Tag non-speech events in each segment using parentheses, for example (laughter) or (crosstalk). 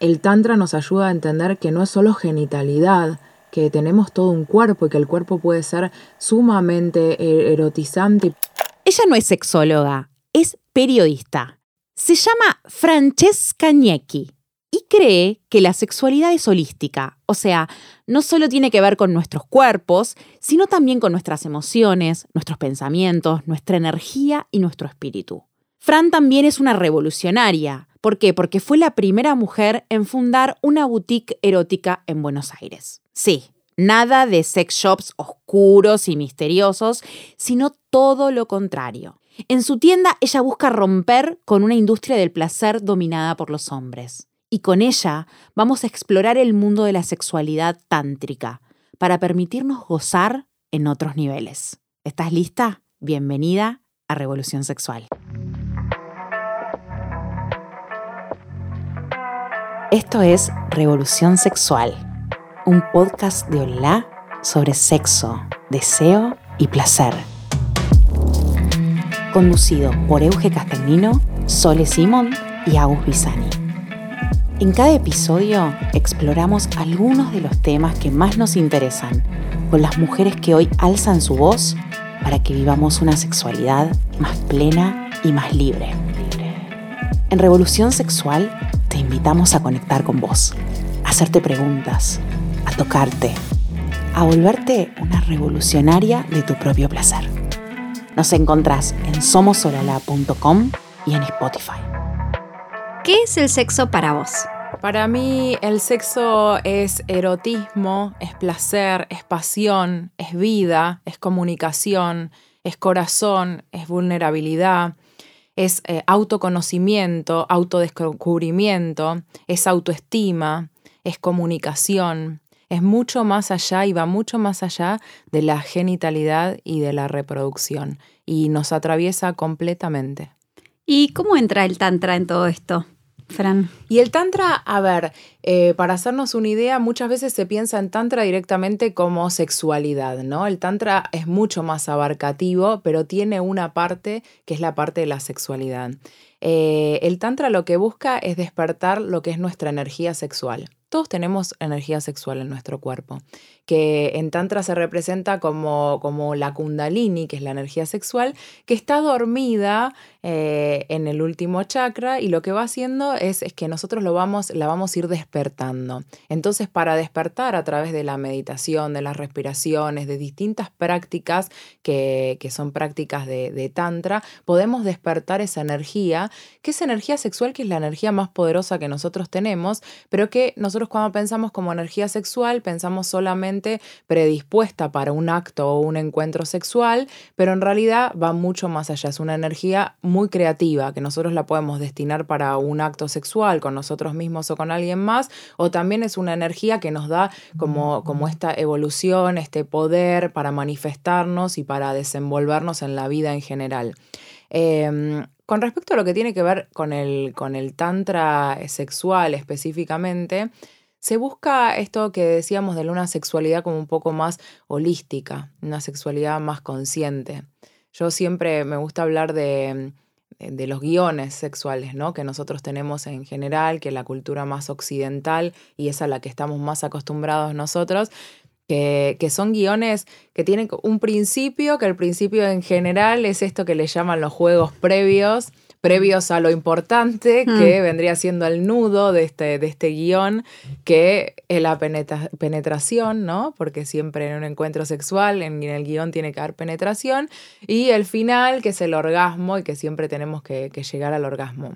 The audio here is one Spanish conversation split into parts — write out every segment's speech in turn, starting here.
el Tantra nos ayuda a entender que no es solo genitalidad, que tenemos todo un cuerpo y que el cuerpo puede ser sumamente eh, erotizante. Ella no es sexóloga, es periodista. Se llama Francesca Gnecchi y cree que la sexualidad es holística, o sea, no solo tiene que ver con nuestros cuerpos, sino también con nuestras emociones, nuestros pensamientos, nuestra energía y nuestro espíritu. Fran también es una revolucionaria. ¿Por qué? Porque fue la primera mujer en fundar una boutique erótica en Buenos Aires. Sí, nada de sex shops oscuros y misteriosos, sino todo lo contrario. En su tienda ella busca romper con una industria del placer dominada por los hombres. Y con ella vamos a explorar el mundo de la sexualidad tántrica para permitirnos gozar en otros niveles. ¿Estás lista? Bienvenida a Revolución Sexual. Esto es Revolución Sexual, un podcast de Olá sobre sexo, deseo y placer. Conducido por Euge Castagnino, Sole Simón y Agus Bisani. En cada episodio exploramos algunos de los temas que más nos interesan con las mujeres que hoy alzan su voz para que vivamos una sexualidad más plena y más libre. En Revolución Sexual invitamos a conectar con vos, a hacerte preguntas, a tocarte, a volverte una revolucionaria de tu propio placer. Nos encontrás en somosolala.com y en Spotify. ¿Qué es el sexo para vos? Para mí el sexo es erotismo, es placer, es pasión, es vida, es comunicación, es corazón, es vulnerabilidad, es eh, autoconocimiento, autodescubrimiento, es autoestima, es comunicación, es mucho más allá y va mucho más allá de la genitalidad y de la reproducción y nos atraviesa completamente. ¿Y cómo entra el tantra en todo esto? Fran. Y el Tantra, a ver, eh, para hacernos una idea, muchas veces se piensa en Tantra directamente como sexualidad, ¿no? El Tantra es mucho más abarcativo, pero tiene una parte que es la parte de la sexualidad. Eh, el Tantra lo que busca es despertar lo que es nuestra energía sexual. Todos tenemos energía sexual en nuestro cuerpo, que en Tantra se representa como, como la kundalini, que es la energía sexual, que está dormida eh, en el último chakra y lo que va haciendo es, es, que nosotros lo vamos, la vamos a ir despertando. Entonces, para despertar a través de la meditación, de las respiraciones, de distintas prácticas que, que son prácticas de, de, Tantra, podemos despertar esa energía, que es energía sexual, que es la energía más poderosa que nosotros tenemos, pero que nosotros cuando pensamos como energía sexual, pensamos solamente predispuesta para un acto o un encuentro sexual, pero en realidad va mucho más allá, es una energía muy creativa, que nosotros la podemos destinar para un acto sexual con nosotros mismos o con alguien más, o también es una energía que nos da como, como esta evolución, este poder para manifestarnos y para desenvolvernos en la vida en general. Eh, con respecto a lo que tiene que ver con el, con el tantra sexual específicamente, se busca esto que decíamos de una sexualidad como un poco más holística, una sexualidad más consciente. Yo siempre me gusta hablar de, de los guiones sexuales, ¿no? Que nosotros tenemos en general, que la cultura más occidental y es a la que estamos más acostumbrados nosotros, que, que, son guiones que tienen un principio, que el principio en general es esto que le llaman los juegos previos, previos a lo importante, mm. que vendría siendo el nudo de este, de este guion, que es la penetración, ¿no? Porque siempre en un encuentro sexual, en, el guion tiene que haber penetración, y el final, que es el orgasmo, y que siempre tenemos que, que llegar al orgasmo.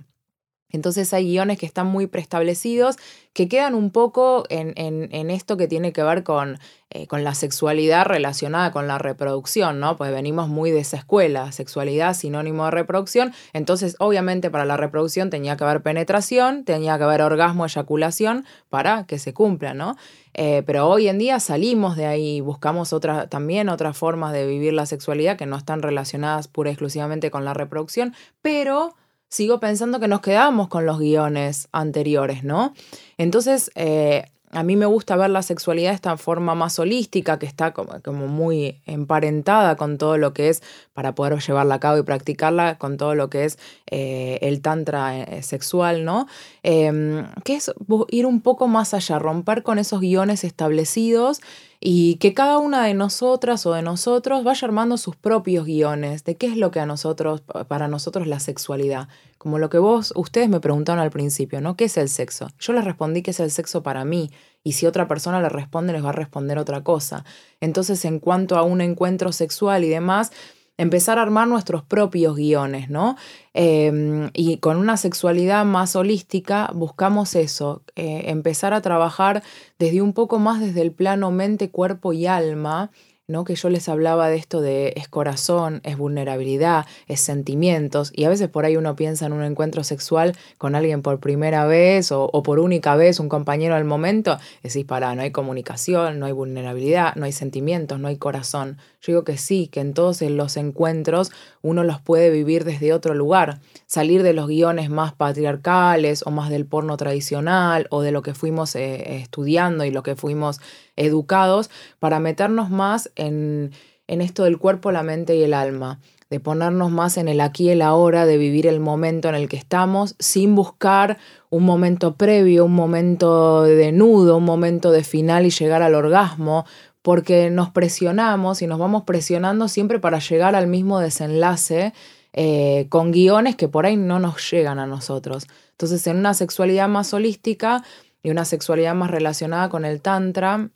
Entonces hay guiones que están muy preestablecidos, que quedan un poco en, esto que tiene que ver con, eh, con, la sexualidad relacionada con la reproducción, ¿no? Pues venimos muy de esa escuela, sexualidad sinónimo de reproducción, entonces obviamente para la reproducción tenía que haber penetración, tenía que haber orgasmo, eyaculación, para que se cumpla, ¿no? Eh, pero hoy en día salimos de ahí, buscamos también otras formas de vivir la sexualidad que no están relacionadas pura y exclusivamente con la reproducción, pero sigo pensando que nos quedamos con los guiones anteriores, ¿no? Entonces, eh, a mí me gusta ver la sexualidad de esta forma más holística, que está como, como, muy emparentada con todo lo que es, para poder llevarla a cabo y practicarla, con todo lo que es eh, el tantra eh, sexual, ¿no? Em, que es ir un poco más allá, romper con esos guiones establecidos y que cada una de nosotras o de nosotros vaya armando sus propios guiones de qué es lo que a nosotros, para nosotros la sexualidad. Como lo que vos, ustedes me preguntaron al principio, ¿no? ¿Qué es el sexo? Yo les respondí que es el sexo para mí. Y si otra persona le responde, les va a responder otra cosa. Entonces, en cuanto a un encuentro sexual y demás, empezar a armar nuestros propios guiones, ¿no? Em, y con una sexualidad más holística buscamos eso, eh, empezar a trabajar desde un poco más desde el plano mente, cuerpo y alma, ¿no? Que yo les hablaba de esto de es corazón, es vulnerabilidad, es sentimientos, y a veces por ahí uno piensa en un encuentro sexual con alguien por primera vez o, por única vez, un compañero al momento, decís, para, no hay comunicación, no hay vulnerabilidad, no hay sentimientos, no hay corazón. Yo digo que sí, que en todos los encuentros uno los puede vivir desde otro lugar, salir de los guiones más patriarcales o más del porno tradicional o de lo que fuimos eh, estudiando y lo que fuimos educados para meternos más en, en esto del cuerpo, la mente y el alma de ponernos más en el aquí y el ahora, de vivir el momento en el que estamos, sin buscar un momento previo, un momento de nudo, un momento de final y llegar al orgasmo, porque nos presionamos y nos vamos presionando siempre para llegar al mismo desenlace eh, con guiones que por ahí no nos llegan a nosotros. Entonces, en una sexualidad más holística y una sexualidad más relacionada con el tantra,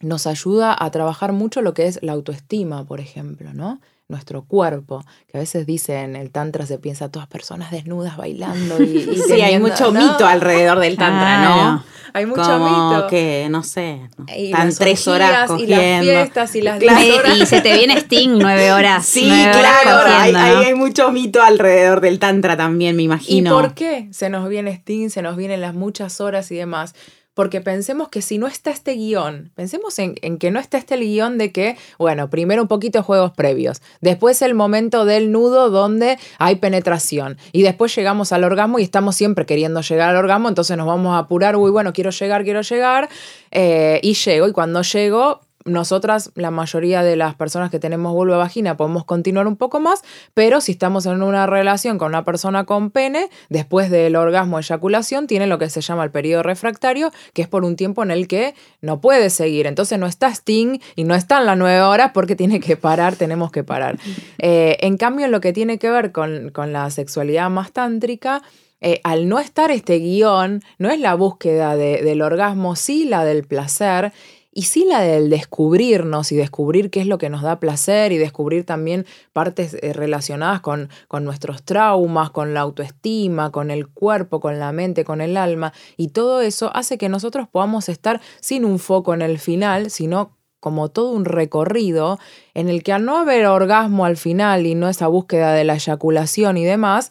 nos ayuda a trabajar mucho lo que es la autoestima, por ejemplo, ¿no? Nuestro cuerpo, que a veces dicen el tantra se piensa a todas personas desnudas bailando y, (laughs) sí, hay mucho mito alrededor del tantra, ¿no? Hay mucho Como mito. que, no sé, están tres horas cogiendo. Y las fiestas y las horas. Y se te viene Sting nueve horas. Sí, claro, hay, hay, mucho mito alrededor del tantra también, me imagino. ¿Y por qué se nos viene Sting, se nos vienen las muchas horas y demás? Porque pensemos que si no está este guion, pensemos en, que no está este guion de que, bueno, primero un poquito de juegos previos, después el momento del nudo donde hay penetración y después llegamos al orgasmo y estamos siempre queriendo llegar al orgasmo, entonces nos vamos a apurar, uy, bueno, quiero llegar, quiero llegar, eh, y llego, y cuando llego nosotras, la mayoría de las personas que tenemos vulva vagina, podemos continuar un poco más, pero si estamos en una relación con una persona con pene, después del orgasmo eyaculación, tiene lo que se llama el periodo refractario, que es por un tiempo en el que no puede seguir. Entonces no está Sting y no está en las nueve horas porque tiene que parar, tenemos que parar. (laughs) Eh, en cambio, en lo que tiene que ver con, la sexualidad más tántrica, eh, al no estar este guion, no es la búsqueda del orgasmo, sí la del placer, y sí la del descubrirnos y descubrir qué es lo que nos da placer y descubrir también partes eh, relacionadas con, con nuestros traumas, con la autoestima, con el cuerpo, con la mente, con el alma. Y todo eso hace que nosotros podamos estar sin un foco en el final, sino como todo un recorrido en el que al no haber orgasmo al final y no esa búsqueda de la eyaculación y demás,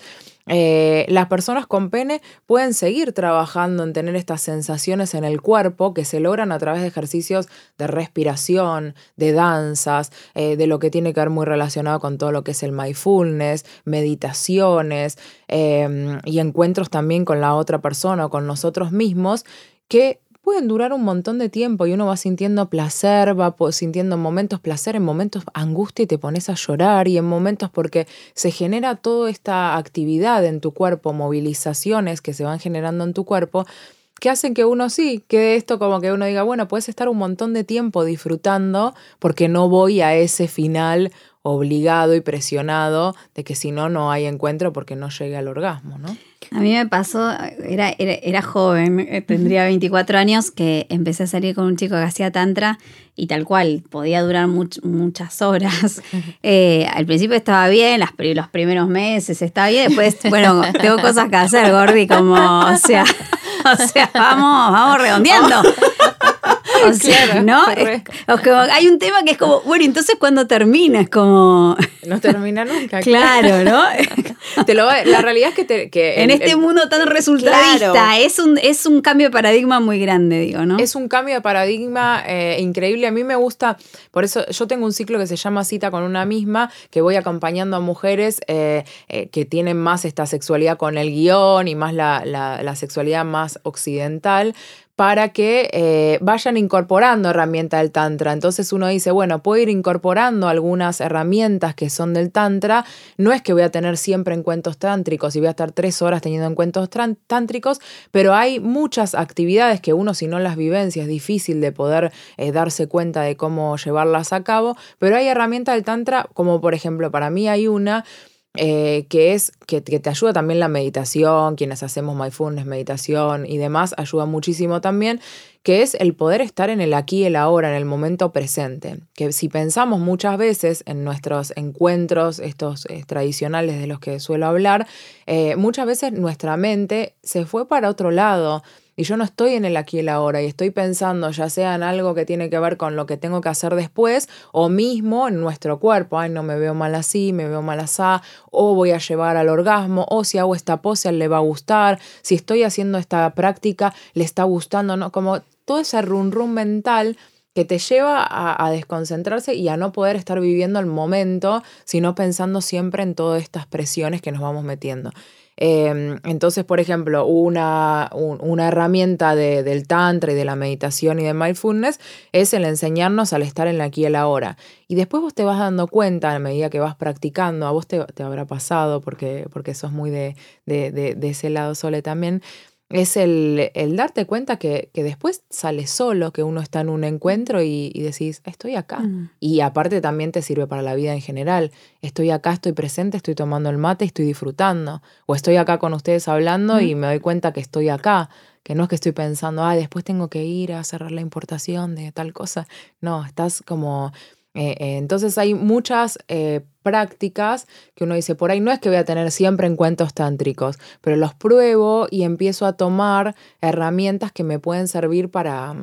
eh, las personas con pene pueden seguir trabajando en tener estas sensaciones en el cuerpo que se logran a través de ejercicios de respiración, de danzas, eh, de lo que tiene que ver muy relacionado con todo lo que es el mindfulness, meditaciones em, y encuentros también con la otra persona o con nosotros mismos que pueden durar un montón de tiempo y uno va sintiendo placer, va sintiendo momentos placer, en momentos angustia y te pones a llorar y en momentos porque se genera toda esta actividad en tu cuerpo, movilizaciones que se van generando en tu cuerpo que hacen que uno sí, que esto como que uno diga, bueno, puedes estar un montón de tiempo disfrutando porque no voy a ese final obligado y presionado de que si no, no hay encuentro porque no llegue al orgasmo, ¿no? A mí me pasó, era, era, joven, eh, tendría 24 años, que empecé a salir con un chico que hacía tantra y tal cual, podía durar muchas horas. (laughs) Eh, al principio estaba bien, las, los primeros meses estaba bien, después, bueno, tengo cosas que hacer, Gordi, como, o sea, (laughs) o sea, vamos, vamos redondeando. (laughs) (laughs) O sea, ¿no? hay un tema que es como, bueno, entonces cuando termina es como... (laughs) No termina nunca. (laughs) claro, ¿no? te lo, la realidad es que... que en este mundo tan resultadista es, un, es un cambio de paradigma muy grande, digo, ¿no? Es un cambio de paradigma eh, increíble. A mí me gusta, por eso yo tengo un ciclo que se llama Cita con una misma, que voy acompañando a mujeres eh, eh, que tienen más esta sexualidad con el guion y más la, la sexualidad más occidental, para que eh, vayan incorporando herramientas del Tantra. Entonces uno dice, bueno, puedo ir incorporando algunas herramientas que son del Tantra. No es que voy a tener siempre encuentros tántricos y voy a estar tres horas teniendo encuentros tántricos, pero hay muchas actividades que uno si no las vivencia es difícil de poder eh, darse cuenta de cómo llevarlas a cabo, pero hay herramientas del Tantra, como por ejemplo para mí hay una eh, que es que, te ayuda también la meditación, quienes hacemos mindfulness, meditación y demás, ayuda muchísimo también, que es el poder estar en el aquí el ahora, en el momento presente. Que si pensamos muchas veces en nuestros encuentros, estos eh, tradicionales de los que suelo hablar, eh, muchas veces nuestra mente se fue para otro lado y yo no estoy en el aquí y el ahora y estoy pensando ya sea en algo que tiene que ver con lo que tengo que hacer después o mismo en nuestro cuerpo, ay, no me veo mal así, me veo mal así, o voy a llevar al orgasmo, o si hago esta pose, le va a gustar, si estoy haciendo esta práctica, le está gustando, ¿no? Como todo ese rum rum mental que te lleva a, a, desconcentrarse y a no poder estar viviendo el momento, sino pensando siempre en todas estas presiones que nos vamos metiendo. Em, entonces, por ejemplo, una, una herramienta del tantra y de la meditación y de mindfulness es el enseñarnos al estar en la aquí y el ahora. Y después vos te vas dando cuenta a medida que vas practicando, a vos te, habrá pasado porque, porque sos muy de, de, de ese lado sole también, es el, darte cuenta que, después sale solo, que uno está en un encuentro y, decís, estoy acá. Mm. Y aparte también te sirve para la vida en general. Estoy acá, estoy presente, estoy tomando el mate, estoy disfrutando. O estoy acá con ustedes hablando y me doy cuenta que estoy acá. Que no es que estoy pensando, ah, después tengo que ir a cerrar la importación de tal cosa. No, estás como eh, eh, entonces hay muchas eh, prácticas que uno dice, por ahí no es que voy a tener siempre encuentros tántricos, pero los pruebo y empiezo a tomar herramientas que me pueden servir para,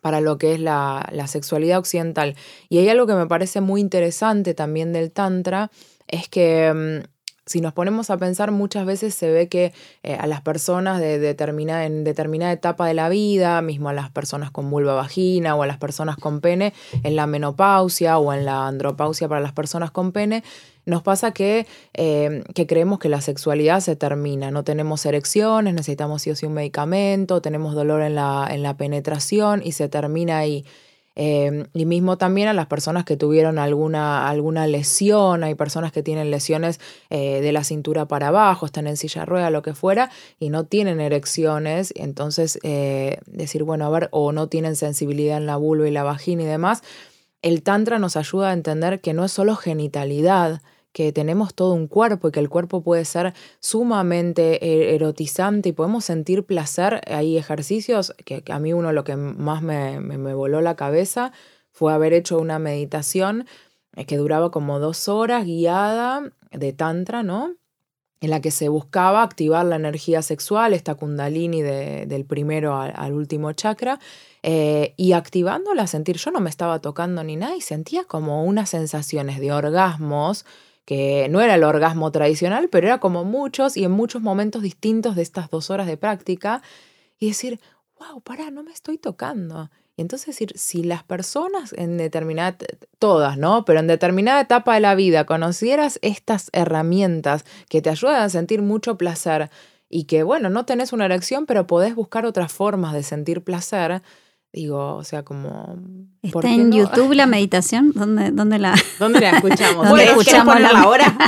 para lo que es la, la sexualidad occidental. Y hay algo que me parece muy interesante también del Tantra, es que mm, si nos ponemos a pensar, muchas veces se ve que eh, a las personas de determinada, en determinada etapa de la vida, mismo a las personas con vulva vagina o a las personas con pene, en la menopausia o en la andropausia para las personas con pene, nos pasa que, eh, que creemos que la sexualidad se termina, no tenemos erecciones, necesitamos sí o sí un medicamento, tenemos dolor en la, en la penetración y se termina ahí. Em, y mismo también a las personas que tuvieron alguna, alguna lesión, hay personas que tienen lesiones eh, de la cintura para abajo, están en silla rueda, lo que fuera, y no tienen erecciones, entonces eh, decir, bueno, a ver, o no tienen sensibilidad en la vulva y la vagina y demás, el tantra nos ayuda a entender que no es solo genitalidad, que tenemos todo un cuerpo y que el cuerpo puede ser sumamente e-, erotizante y podemos sentir placer. Hay ejercicios que, a mí uno lo que más me, me, voló la cabeza fue haber hecho una meditación eh, que duraba como dos horas guiada de tantra, ¿no? En la que se buscaba activar la energía sexual, esta kundalini del primero al, último chakra, eh, y activándola, sentir, yo no me estaba tocando ni nada y sentía como unas sensaciones de orgasmos que no era el orgasmo tradicional, pero era como muchos y en muchos momentos distintos de estas dos horas de práctica, y decir, wow, pará, no me estoy tocando. Y entonces decir, si las personas en determinada, todas, ¿no? Pero en determinada etapa de la vida conocieras estas herramientas que te ayudan a sentir mucho placer y que, bueno, no tenés una erección, pero podés buscar otras formas de sentir placer, Digo, o sea, como... ¿Está en YouTube la (laughs) meditación? ¿Dónde, dónde, la... (laughs) ¿Dónde la escuchamos? ¿Dónde la escuchamos la ahora? (laughs)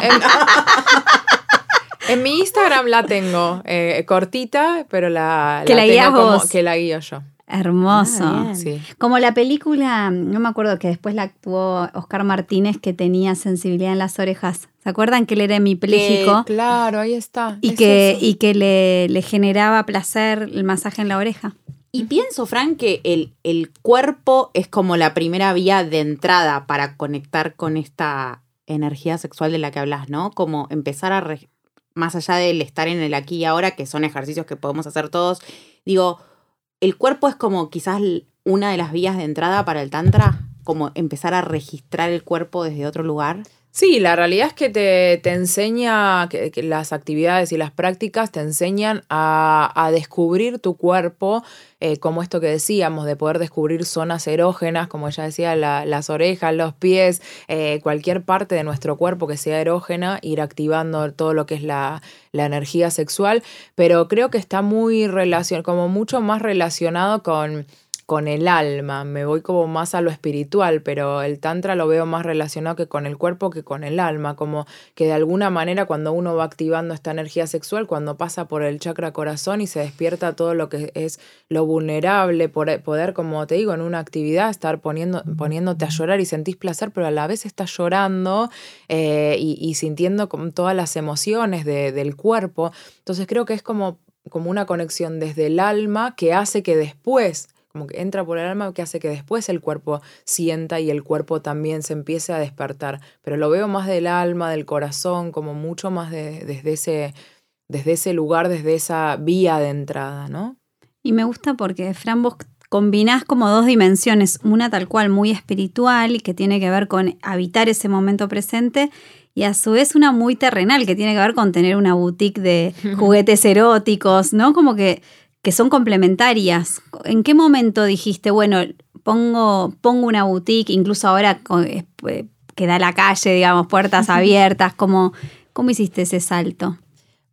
En, mi Instagram la tengo eh, cortita, pero la, que la, tengo como que la guío yo. Hermoso. Ah, sí. Como la película, no me acuerdo que después la actuó Oscar Martínez que tenía sensibilidad en las orejas. ¿Se acuerdan que él era hemipléjico? claro, ahí está. Y que, y que le, le generaba placer el masaje en la oreja. Y pienso, Frank, que el, el, cuerpo es como la primera vía de entrada para conectar con esta energía sexual de la que hablas, ¿no? Como empezar a, más allá del estar en el aquí y ahora, que son ejercicios que podemos hacer todos, digo, el cuerpo es como quizás una de las vías de entrada para el Tantra? Como empezar a registrar el cuerpo desde otro lugar. Sí, la realidad es que te, enseña, que, las actividades y las prácticas te enseñan a, descubrir tu cuerpo, eh, como esto que decíamos, de poder descubrir zonas erógenas, como ella decía, las orejas, los pies, eh, cualquier parte de nuestro cuerpo que sea erógena, ir activando todo lo que es la, la energía sexual, pero creo que está muy relacionado, como mucho más relacionado con con el alma, me voy como más a lo espiritual, pero el tantra lo veo más relacionado que con el cuerpo que con el alma, como que de alguna manera cuando uno va activando esta energía sexual, cuando pasa por el chakra corazón y se despierta todo lo que es lo vulnerable, poder, como te digo, en una actividad estar poniendo, poniéndote a llorar y sentís placer, pero a la vez estás llorando eh, y, sintiendo como todas las emociones del cuerpo. Entonces creo que es como, como una conexión desde el alma que hace que después como que entra por el alma que hace que después el cuerpo sienta y el cuerpo también se empiece a despertar. Pero lo veo más del alma, del corazón, como mucho más desde, ese, desde ese lugar, desde esa vía de entrada, ¿no? Y me gusta porque, Fran, vos combinás como dos dimensiones, una tal cual muy espiritual y que tiene que ver con habitar ese momento presente y a su vez una muy terrenal que tiene que ver con tener una boutique de (laughs) juguetes eróticos, ¿no? Como que que son complementarias. ¿En qué momento dijiste, bueno, pongo, pongo una boutique, incluso ahora eh, que da la calle, digamos, puertas (laughs) abiertas, ¿cómo, cómo hiciste ese salto?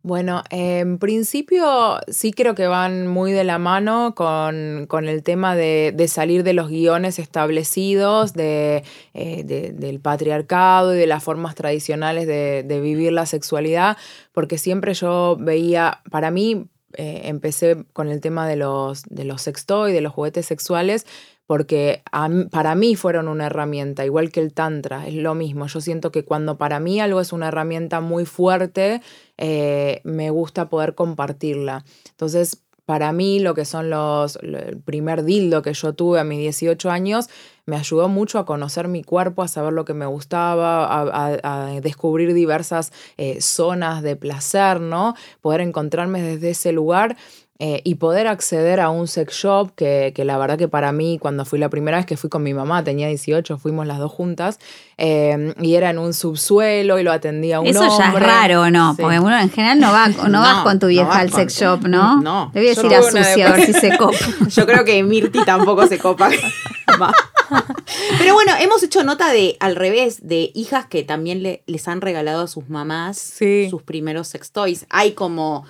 Bueno, en principio sí creo que van muy de la mano con, el tema de, salir de los guiones establecidos, eh, de, del patriarcado y de las formas tradicionales de, vivir la sexualidad, porque siempre yo veía, para mí, eh, empecé con el tema de los, de los sextoy, de los juguetes sexuales, porque para mí fueron una herramienta, igual que el tantra, es lo mismo. Yo siento que cuando para mí algo es una herramienta muy fuerte, eh, me gusta poder compartirla. Entonces, para mí lo que son los, el primer dildo que yo tuve a mis 18 años, me ayudó mucho a conocer mi cuerpo, a saber lo que me gustaba, a, descubrir diversas eh, zonas de placer, ¿no? Poder encontrarme desde ese lugar eh, y poder acceder a un sex shop que, la verdad que para mí, cuando fui la primera vez que fui con mi mamá, tenía 18, fuimos las dos juntas, em, y era en un subsuelo y lo atendía un Eso hombre. ya es raro, ¿no? Porque uno en general no, va, (laughs) no, vas con tu vieja al sex shop, ¿no? No. Le voy a decir a Susi a ver si se (laughs) copa. Yo creo que Mirti tampoco se copa. (laughs) (laughs) Pero bueno, hemos hecho nota de, al revés, de hijas que también le, les han regalado a sus mamás sus primeros sex toys. Hay como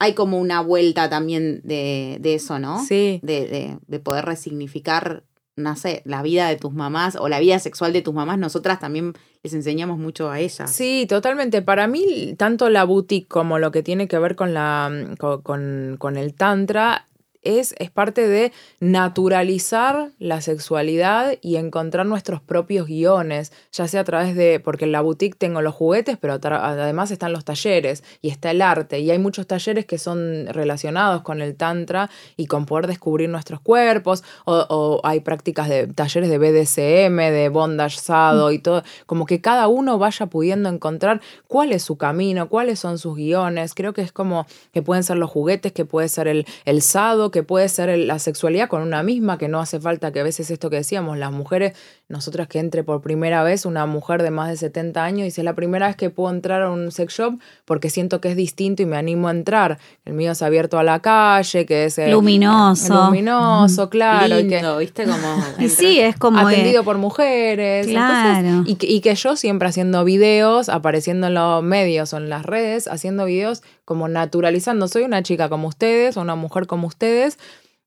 hay como una vuelta también de, eso, ¿no? Sí. De, de, poder resignificar, no sé, la vida de tus mamás o la vida sexual de tus mamás. Nosotras también les enseñamos mucho a ellas. Sí, totalmente. Para mí, tanto la boutique como lo que tiene que ver con, la, con, con el tantra es, parte de naturalizar la sexualidad y encontrar nuestros propios guiones, ya sea a través de, porque en la boutique tengo los juguetes, pero además están los talleres y está el arte, y hay muchos talleres que son relacionados con el tantra y con poder descubrir nuestros cuerpos, o, hay prácticas de talleres de BDSM, de bondage sado y todo, como que cada uno vaya pudiendo encontrar cuál es su camino, cuáles son sus guiones, creo que es como que pueden ser los juguetes, que puede ser el, el sado, que puede ser la sexualidad con una misma, que no hace falta que a veces esto que decíamos, las mujeres, nosotras que entre por primera vez una mujer de más de 70 años, dice, es la primera vez que puedo entrar a un sex shop porque siento que es distinto y me animo a entrar. El mío es abierto a la calle, que es... Eh, luminoso. luminoso, claro. Lindo, ¿viste? Como... (laughs) sí, es como... Atendido por mujeres. Claro. y, y que yo siempre haciendo videos, apareciendo en los medios o en las redes, haciendo videos como naturalizando. Soy una chica como ustedes, o una mujer como ustedes,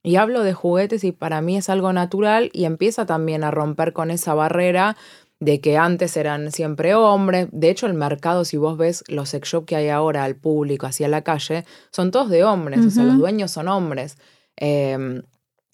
y hablo de juguetes y para mí es algo natural y empieza también a romper con esa barrera de que antes eran siempre hombres. De hecho, el mercado, si vos ves los sex shops que hay ahora al público, hacia la calle, son todos de hombres, o sea, los dueños son hombres. Em,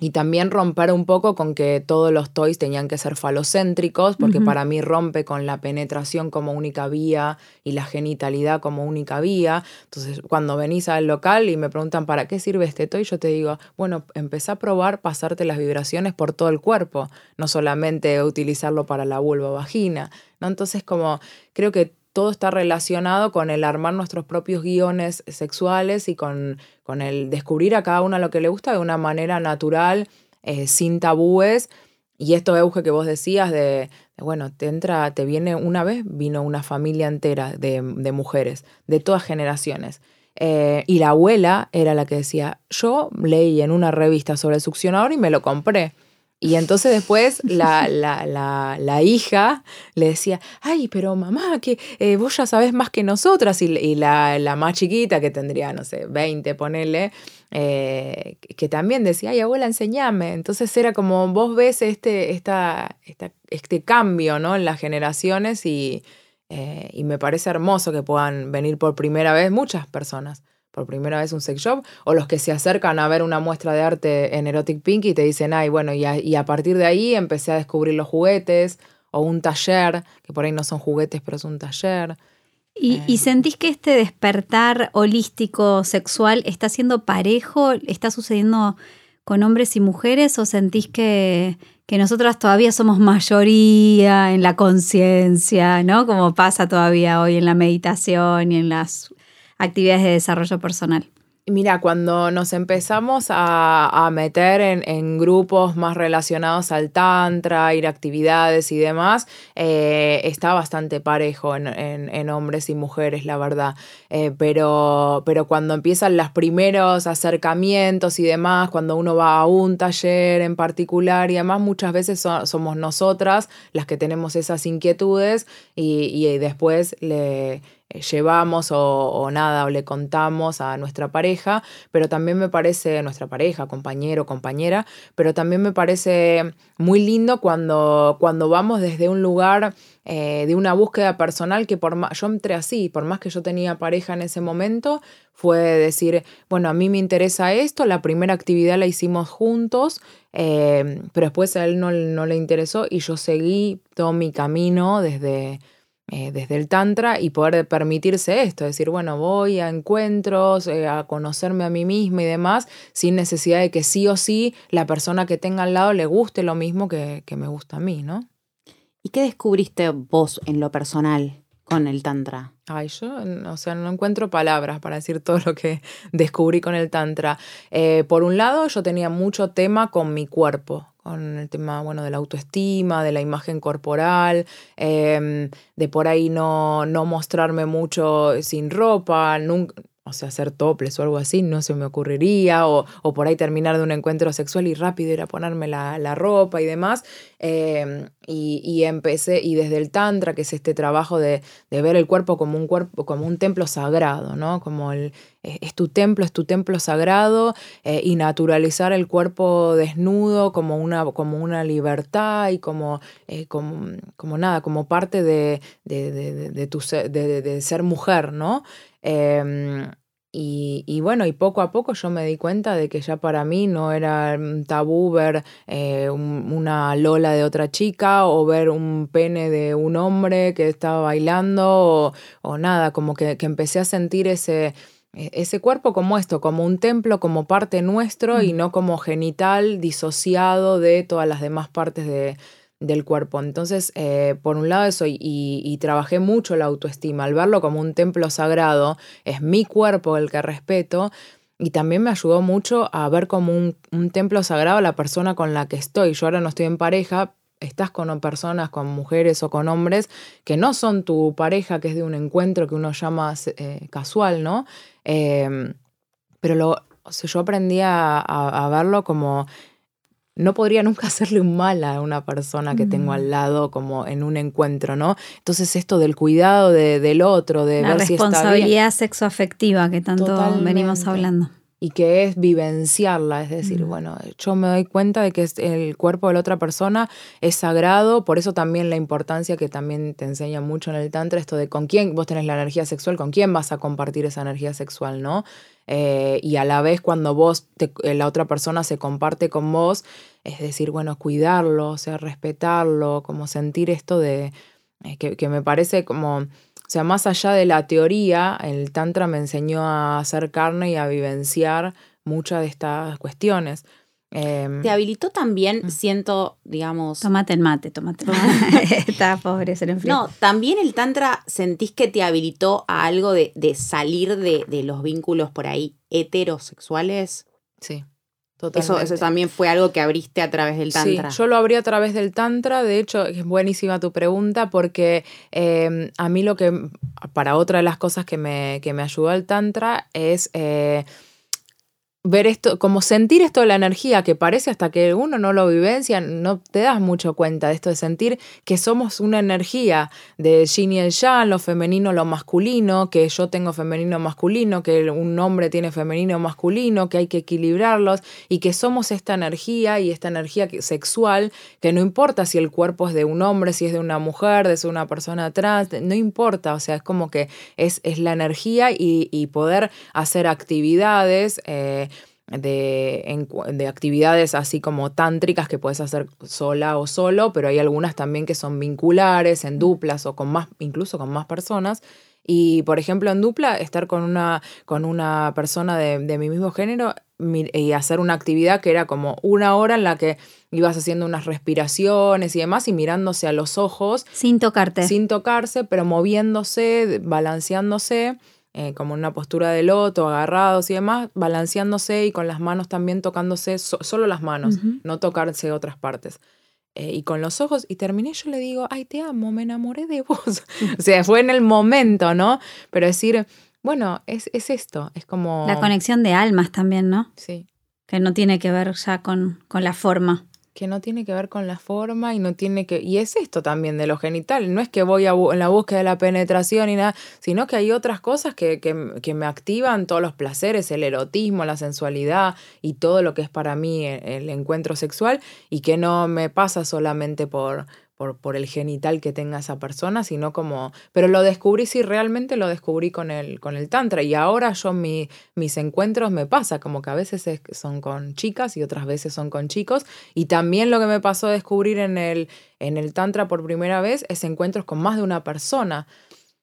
y también romper un poco con que todos los toys tenían que ser falocéntricos, porque para mí rompe con la penetración como única vía y la genitalidad como única vía. Entonces, cuando venís al local y me preguntan para qué sirve este toy, yo te digo, bueno, empecé a probar pasarte las vibraciones por todo el cuerpo, no solamente utilizarlo para la vulva o vagina. ¿no? Entonces, como creo que todo está relacionado con el armar nuestros propios guiones sexuales y con, con el descubrir a cada uno lo que le gusta de una manera natural, eh, sin tabúes. Y esto, Euge, que vos decías de, bueno, te entra, te viene una vez, vino una familia entera de, mujeres, de todas generaciones. Eh, y la abuela era la que decía, yo leí en una revista sobre el succionador y me lo compré. Y entonces después la, la, la, la, hija le decía, ay, pero mamá, que eh, vos ya sabés más que nosotras. Y, la, más chiquita, que tendría, no sé, 20, ponele, eh, que también decía, ay, abuela, enseñame. Entonces era como vos ves este, esta, este cambio ¿no? en las generaciones y, eh, y me parece hermoso que puedan venir por primera vez muchas personas por primera vez un sex shop, o los que se acercan a ver una muestra de arte en Erotic Pink y te dicen, ay, bueno, y a, partir de ahí empecé a descubrir los juguetes, o un taller, que por ahí no son juguetes, pero es un taller. ¿Y, ¿Y, eh. sentís que este despertar holístico sexual está siendo parejo? ¿Está sucediendo con hombres y mujeres? ¿O sentís que, que nosotras todavía somos mayoría en la conciencia, ¿no? Como pasa todavía hoy en la meditación y en las actividades de desarrollo personal? Mira, cuando nos empezamos a, meter en, grupos más relacionados al tantra, ir a actividades y demás, eh, está bastante parejo en, hombres y mujeres, la verdad. Eh, pero, pero cuando empiezan los primeros acercamientos y demás, cuando uno va a un taller en particular y además muchas veces somos nosotras las que tenemos esas inquietudes y después le llevamos o, nada, o le contamos a nuestra pareja, pero también me parece, nuestra pareja, compañero, compañera, pero también me parece muy lindo cuando, cuando vamos desde un lugar eh, de una búsqueda personal que por más, yo entré así, por más que yo tenía pareja en ese momento, fue decir, bueno, a mí me interesa esto, la primera actividad la hicimos juntos, eh, pero después a él no, no le interesó y yo seguí todo mi camino desde eh, desde el Tantra y poder permitirse esto, decir, bueno, voy a encuentros, eh, a conocerme a mí misma y demás, sin necesidad de que sí o sí la persona que tenga al lado le guste lo mismo que, me gusta a mí, ¿no? ¿Y qué descubriste vos en lo personal con el Tantra? Ay, yo, o sea, no encuentro palabras para decir todo lo que (laughs) descubrí con el Tantra. Eh, por un lado, yo tenía mucho tema con mi cuerpo, con el tema, bueno, de la autoestima, de la imagen corporal, em, de por ahí no, no mostrarme mucho sin ropa, nunca, o sea, hacer toples o algo así, no se me ocurriría, o, por ahí terminar de un encuentro sexual y rápido ir a ponerme la, ropa y demás. Em, y, empecé, y desde el Tantra, que es este trabajo de, ver el cuerpo como un cuerpo, como un templo sagrado, ¿no? Como el, es tu templo, es tu templo sagrado, eh, y naturalizar el cuerpo desnudo como una, como una libertad y como, eh, como, como, nada, como parte de, de, tu, de, ser mujer, ¿no? Em, y, bueno, y poco a poco yo me di cuenta de que ya para mí no era tabú ver eh, una lola de otra chica o ver un pene de un hombre que estaba bailando o, nada, como que, empecé a sentir ese, e, ese cuerpo como esto, como un templo, como parte nuestro y mm. no como genital disociado de todas las demás partes de, del cuerpo. Entonces, eh, por un lado eso, y, trabajé mucho la autoestima, al verlo como un templo sagrado, es mi cuerpo el que respeto, y también me ayudó mucho a ver como un, templo sagrado la persona con la que estoy. Yo ahora no estoy en pareja, estás con personas, con mujeres o con hombres que no son tu pareja, que es de un encuentro que uno llama eh, casual, ¿no? Em, pero lo, yo aprendí a, verlo como no podría nunca (laughs) hacerle un mal a una persona que tengo al mm. lado como en un encuentro, ¿no? Entonces esto del cuidado del otro, de La ver si está bien. responsabilidad sexoafectiva que tanto venimos hablando. Y que es vivenciarla, es decir, mm. bueno, yo me doy cuenta de que el cuerpo de la otra persona es sagrado, por eso también la importancia que también te enseña mucho en el Tantra, esto de con quién vos tenés la energía sexual, con quién vas a compartir esa energía sexual, ¿no? Eh, y a la vez cuando vos, eh, la otra persona se comparte con vos, es decir, bueno, cuidarlo, o sea, respetarlo, como sentir esto de, eh, que, me parece como, o sea, más allá de la teoría, el Tantra me enseñó a hacer carne y a vivenciar muchas de estas cuestiones. Em, Te habilitó también, mm. siento, digamos. Tomate el mate, tomate el mate. (laughs) Está pobre, se No, también el Tantra sentís que te habilitó a algo de, salir de, los vínculos por ahí heterosexuales. Sí. Eso, eso también fue algo que abriste a través del Tantra. Sí, yo lo abrí a través del Tantra. De hecho, es buenísima tu pregunta porque em, a mí lo que, para otra de las cosas que me, que me ayudó el Tantra es... Eh, ver esto, como sentir esto de la energía, que parece hasta que uno no lo vivencia, no te das mucho cuenta de esto de sentir que somos una energía de yin y el yang, lo femenino, lo masculino, que yo tengo femenino masculino, que un hombre tiene femenino masculino, que hay que equilibrarlos y que somos esta energía y esta energía sexual, que no importa si el cuerpo es de un hombre, si es de una mujer, de una persona trans, no importa, o sea, es como que es, es la energía y, poder hacer actividades. Eh, de, de, actividades así como tántricas que puedes hacer sola o solo, pero hay algunas también que son vinculares, en duplas o con más, incluso con más personas. Y por ejemplo, en dupla, estar con una, con una persona de, de mi mismo género y hacer una actividad que era como una hora en la que ibas haciendo unas respiraciones y demás y mirándose a los ojos. Sin tocarte. Sin tocarse, pero moviéndose, balanceándose eh, como una postura de loto, agarrados y demás, balanceándose y con las manos también tocándose, solo las manos, no tocarse otras partes. Eh, y con los ojos, y terminé, yo le digo, ay, te amo, me enamoré de vos. (laughs) o sea, fue en el momento, ¿no? Pero decir, bueno, es, es esto, es como... La conexión de almas también, ¿no? Sí. Que no tiene que ver ya con, con la forma que no tiene que ver con la forma y no tiene que... Y es esto también de lo genital, no es que voy en la búsqueda de la penetración y nada, sino que hay otras cosas que, que, me activan todos los placeres, el erotismo, la sensualidad y todo lo que es para mí el encuentro sexual y que no me pasa solamente por, por, el genital que tenga esa persona, sino como, pero lo descubrí, sí, realmente lo descubrí con el, con el tantra. Y ahora yo mi, mis encuentros me pasa, como que a veces son con chicas y otras veces son con chicos. Y también lo que me pasó a descubrir en el, en el tantra por primera vez es encuentros con más de una persona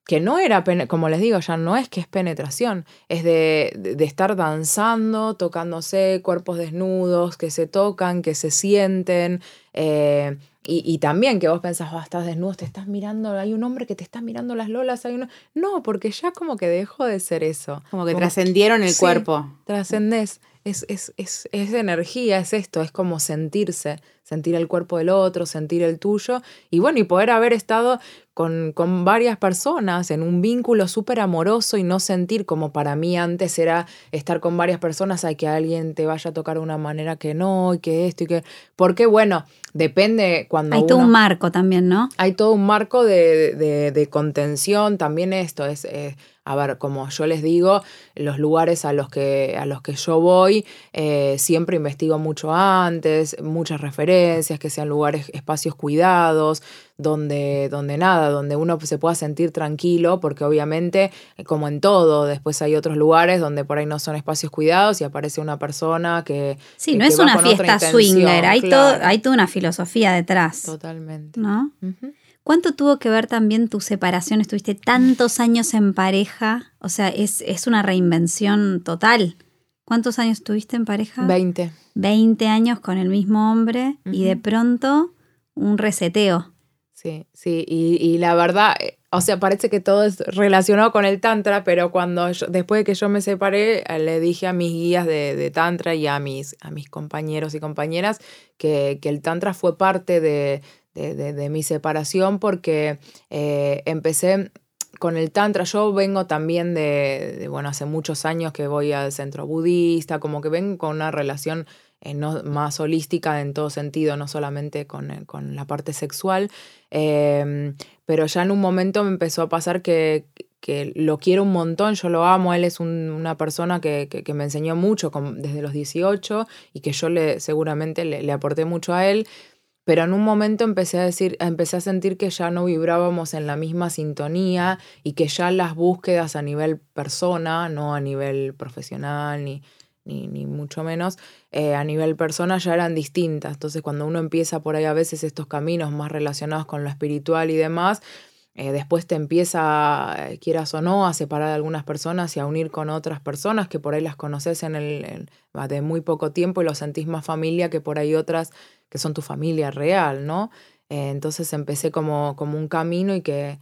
que no era, como les digo, ya no es que es penetración, es de, de, estar danzando, tocándose, cuerpos desnudos, que se tocan, que se sienten, eh, y, también que vos pensás, oh, estás desnudo, te estás mirando, hay un hombre que te está mirando las lolas, hay uno... No, porque ya como que dejó de ser eso. Como que trascendieron el cuerpo. Trascendés. Es, es, es, es energía, es esto, es como sentirse, sentir el cuerpo del otro, sentir el tuyo. Y bueno, y poder haber estado con, con varias personas en un vínculo súper amoroso y no sentir como para mí antes era estar con varias personas, hay que alguien te vaya a tocar de una manera que no, y que esto y que... Porque bueno, depende cuando... Hay todo un marco también, ¿no? Hay todo un marco de, de, contención, también esto es... Eh, a ver, como yo les digo, los lugares a los que, a los que yo voy, eh, siempre investigo mucho antes, muchas referencias, que sean lugares, espacios cuidados, donde, donde nada, donde uno se pueda sentir tranquilo, porque obviamente, como en todo, después hay otros lugares donde por ahí no son espacios cuidados y aparece una persona que... Sí, no es una fiesta swinger, hay, todo, hay toda una filosofía detrás. Totalmente. ¿No? ¿Cuánto tuvo que ver también tu separación? Estuviste tantos años en pareja, o sea, es, es una reinvención total. ¿Cuántos años estuviste en pareja? Veinte. Veinte años con el mismo hombre y de pronto un reseteo. Sí, sí, y, la verdad, eh, o sea, parece que todo es relacionado con el tantra, pero cuando después de que yo me separé, eh, le dije a mis guías de, tantra y a mis, a mis compañeros y compañeras que, que el tantra fue parte de, de, mi separación porque eh, empecé con el tantra. Yo vengo también de, bueno, hace muchos años que voy al centro budista, como que vengo con una relación eh, más holística en todo sentido, no solamente con, eh, con la parte sexual. Em, pero ya en un momento me empezó a pasar que, que lo quiero un montón, yo lo amo, él es una persona que, que, me enseñó mucho desde los 18 y que yo le, seguramente le aporté mucho a él pero en un momento empecé a decir, empecé a sentir que ya no vibrábamos en la misma sintonía y que ya las búsquedas a nivel persona, no a nivel profesional ni, ni, mucho menos, eh, a nivel persona ya eran distintas. Entonces cuando uno empieza por ahí a veces estos caminos más relacionados con lo espiritual y demás, eh, después te empieza, eh, quieras o no, a separar a algunas personas y a unir con otras personas que por ahí las conoces en el, de muy poco tiempo y lo sentís más familia que por ahí otras que son tu familia real, ¿no? Eh, entonces empecé como, como un camino y que,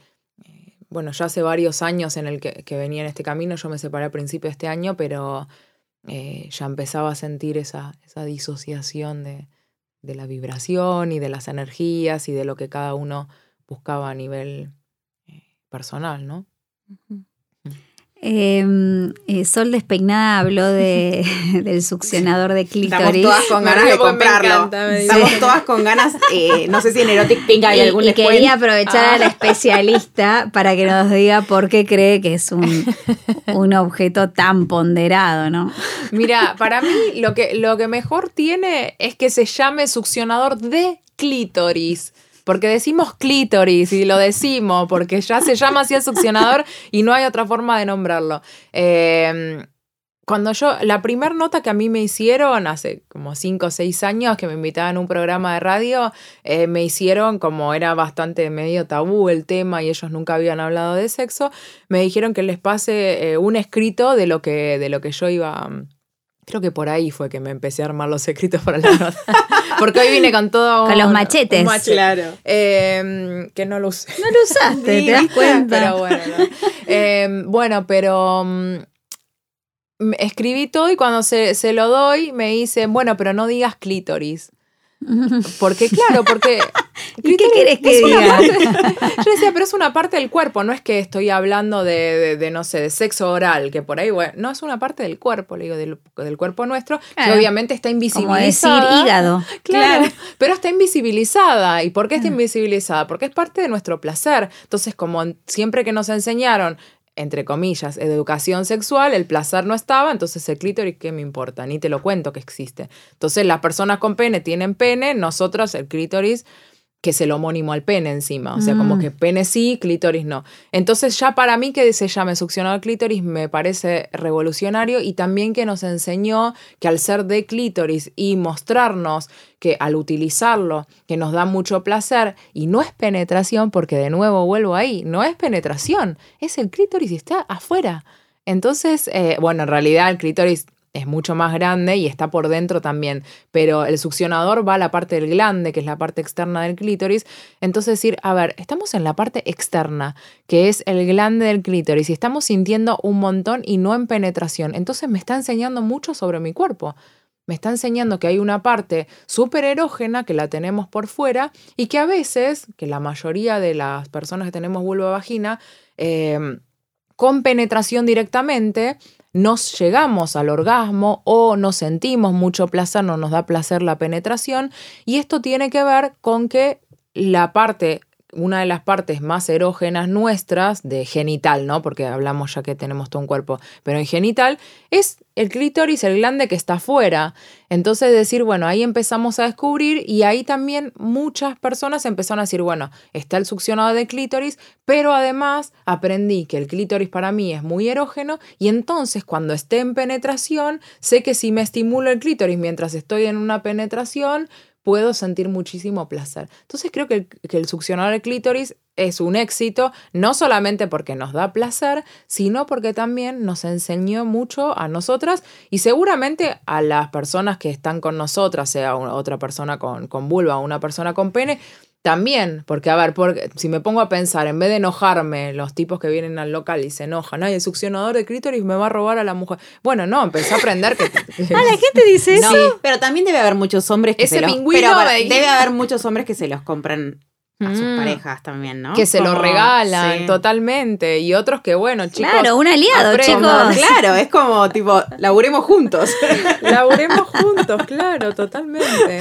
bueno, ya hace varios años en el que, que, venía en este camino, yo me separé a principio de este año, pero, ya empezaba a sentir esa, esa disociación de, de la vibración y de las energías y de lo que cada uno buscaba a nivel personal, ¿no? Em, eh, Sol Despeinada habló de, (laughs) del succionador de clítoris. Estamos todas con ganas de comprarlo. Estamos todas con ganas, eh, no sé si en Erotic Pink hay y, algún y quería aprovechar a la Ah. especialista para que nos diga por qué cree que es un, (laughs) un objeto tan ponderado, ¿no? Mira, (laughs) para mí lo que, lo que mejor tiene es que se llame succionador de clítoris. Porque decimos clítoris y lo decimos porque ya se llama así el succionador y no hay otra forma de nombrarlo. Eh, cuando yo, la primera nota que a mí me hicieron hace como 5 o 6 años que me invitaban a un programa de radio, eh, me hicieron como era bastante medio tabú el tema y ellos nunca habían hablado de sexo, me dijeron que les pase eh, un escrito de lo que, de lo que yo iba... Creo que por ahí fue que me empecé a armar los escritos para la nota. (laughs) Porque hoy vine con todo. Con los machetes. un machete. Claro. Eh, que no lo usé. No lo usaste, (laughs) ¿te das cuenta? Pero bueno, no. Eh, bueno, pero mm, escribí todo y cuando se, se lo doy me dicen, bueno, pero no digas clítoris. (laughs) Porque claro, porque... (laughs) ¿Y qué querés que diga? parte- (laughs) yo decía, pero es una parte del cuerpo, no es que estoy hablando de, de- de, no sé, de sexo oral, que por ahí, bueno, no, es una parte del cuerpo, le digo, del, del cuerpo nuestro, Claro. que obviamente está Como decir invisibilizada. hígado. Claro, pero está invisibilizada. ¿Y por qué está invisibilizada? Porque es parte de nuestro placer. Entonces, como siempre que nos enseñaron, entre comillas, educación sexual, el placer no estaba, entonces el clítoris, ¿qué me importa? Ni te lo cuento que existe. Entonces, las personas con pene tienen pene, nosotros el clítoris que es el homónimo al pene encima, o sea, como Mm. que pene sí, clítoris no. Entonces ya para mí que se llame succionador clítoris me parece revolucionario y también que nos enseñó que al ser de clítoris y mostrarnos que al utilizarlo, que nos da mucho placer y no es penetración, porque de nuevo vuelvo ahí, no es penetración, es el clítoris y está afuera. Entonces, eh, bueno, en realidad el clítoris es mucho más grande y está por dentro también, pero el succionador va a la parte del glande, que es la parte externa del clítoris. Entonces decir, a ver, estamos en la parte externa, que es el glande del clítoris, y estamos sintiendo un montón y no en penetración. Entonces me está enseñando mucho sobre mi cuerpo. Me está enseñando que hay una parte súper erógena que la tenemos por fuera y que a veces, que la mayoría de las personas que tenemos vulva vagina, eh, con penetración directamente, nos llegamos al orgasmo o no sentimos mucho placer, no nos da placer la penetración. Y esto tiene que ver con que la parte, una de las partes más erógenas nuestras, de genital, ¿no? Porque hablamos ya que tenemos todo un cuerpo, pero en genital, es el clítoris, el glande que está afuera. Entonces decir, bueno, ahí empezamos a descubrir y ahí también muchas personas empezaron a decir, bueno, está el succionado de clítoris, pero además aprendí que el clítoris para mí es muy erógeno y entonces cuando esté en penetración, sé que si me estimulo el clítoris mientras estoy en una penetración, puedo sentir muchísimo placer. Entonces creo que el, succionador de clítoris es un éxito, no solamente porque nos da placer, sino porque también nos enseñó mucho a nosotras y seguramente a las personas que están con nosotras, sea una- otra persona con, con vulva o una persona con pene, también, porque a ver, porque, si me pongo a pensar, en vez de enojarme, los tipos que vienen al local y se enojan, ay, el succionador de clítoris me va a robar a la mujer. Bueno, no, empecé a aprender que... (laughs) Ah, la gente dice (laughs) No, eso. pero también debe haber muchos hombres que Ese se los pingüino pero, debe haber muchos hombres que se los compran a sus Mm. parejas también, ¿no? que se lo Como- regalan sí. totalmente. Y otros que, bueno, chicos. Claro, un aliado, aprendan. chicos. Claro, (laughs) es como tipo, laburemos juntos. Laburemos juntos, claro, totalmente.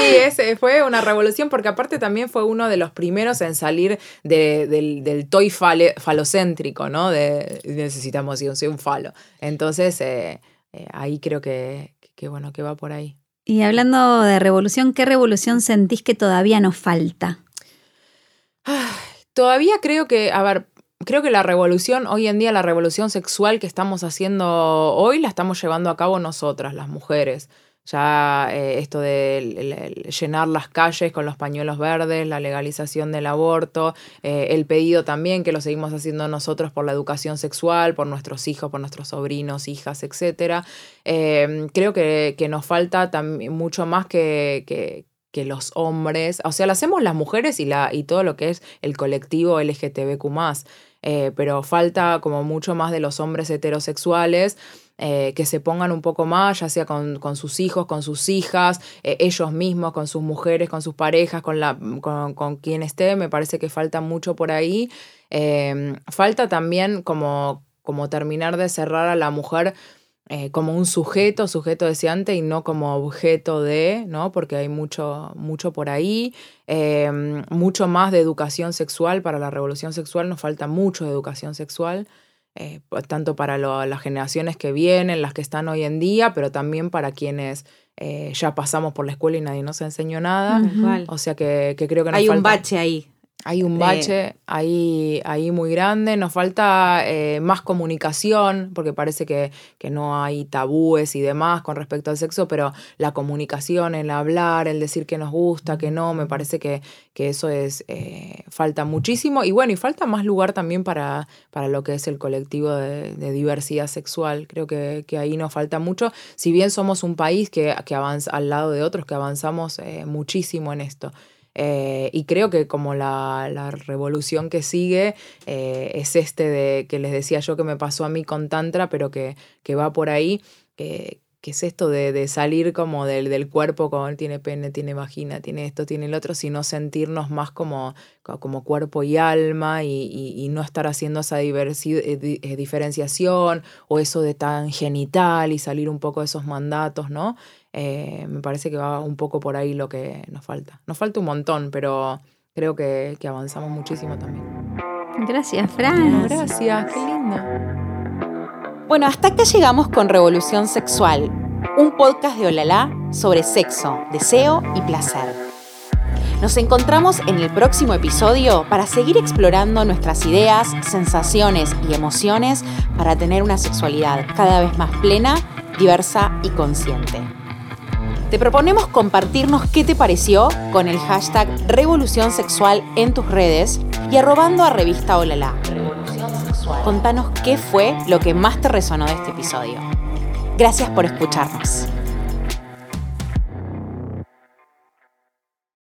Sí, ese fue una revolución porque aparte también fue uno de los primeros en salir de- del, del toy fale- falocéntrico, ¿no? De necesitamos un- un falo. Entonces, eh, eh, ahí creo que, que, bueno, que va por ahí. Y hablando de revolución, ¿qué revolución sentís que todavía nos falta? (sighs) Todavía creo que, a ver, creo que la revolución, hoy en día la revolución sexual que estamos haciendo hoy, la estamos llevando a cabo nosotras, las mujeres. Ya eh, esto de llenar las calles con los pañuelos verdes, la legalización del aborto, eh, el pedido también que lo seguimos haciendo nosotros por la educación sexual, por nuestros hijos, por nuestros sobrinos, hijas, etc. creo que, que nos falta mucho más que, que, que los hombres, o sea, lo hacemos las mujeres y, la, y todo lo que es el colectivo LGTBQ+, eh, pero falta como mucho más de los hombres heterosexuales eh, que se pongan un poco más, ya sea con, sus hijos, con sus hijas, eh, ellos mismos, con sus mujeres, con sus parejas, con, la, con, quien esté, me parece que falta mucho por ahí. Em, falta también como, como terminar de cerrar a la mujer eh, como un sujeto, sujeto deseante y no como objeto de, ¿no? Porque hay mucho, mucho por ahí, em, mucho más de educación sexual para la revolución sexual, nos falta mucho de educación sexual. Eh, tanto para las generaciones que vienen, las que están hoy en día, pero también para quienes eh, ya pasamos por la escuela y nadie nos enseñó nada. O sea que, creo que Hay un bache ahí. Hay un bache ahí, ahí muy grande, nos falta eh, más comunicación, porque parece que, no hay tabúes y demás con respecto al sexo, pero la comunicación, el hablar, el decir que nos gusta, que no, me parece que, que eso es, eh, falta muchísimo. Y bueno, y falta más lugar también para, para lo que es el colectivo de, diversidad sexual. Creo que, ahí nos falta mucho, si bien somos un país que, que avanza al lado de otros, que avanzamos eh, muchísimo en esto. Eh, y creo que como la, revolución que sigue eh, es este de que les decía yo que me pasó a mí con Tantra, pero que, que va por ahí, que, que es esto de, salir como del, del, cuerpo, como tiene pene, tiene vagina, tiene esto, tiene el otro, sino sentirnos más como, como cuerpo y alma y, no estar haciendo esa eh, diferenciación o eso de tan genital y salir un poco de esos mandatos, ¿no? Eh, me parece que va un poco por ahí lo que nos falta. Nos falta un montón, pero creo que, avanzamos muchísimo también. Gracias, Fran. Gracias, qué lindo. Bueno, hasta acá llegamos con Revolución Sexual, un podcast de Olala sobre sexo, deseo y placer. Nos encontramos en el próximo episodio para seguir explorando nuestras ideas, sensaciones y emociones para tener una sexualidad cada vez más plena, diversa y consciente. Te proponemos compartirnos qué te pareció con el hashtag Revolución Sexual en tus redes y arrobando a revista Olala. Contanos qué fue lo que más te resonó de este episodio. Gracias por escucharnos.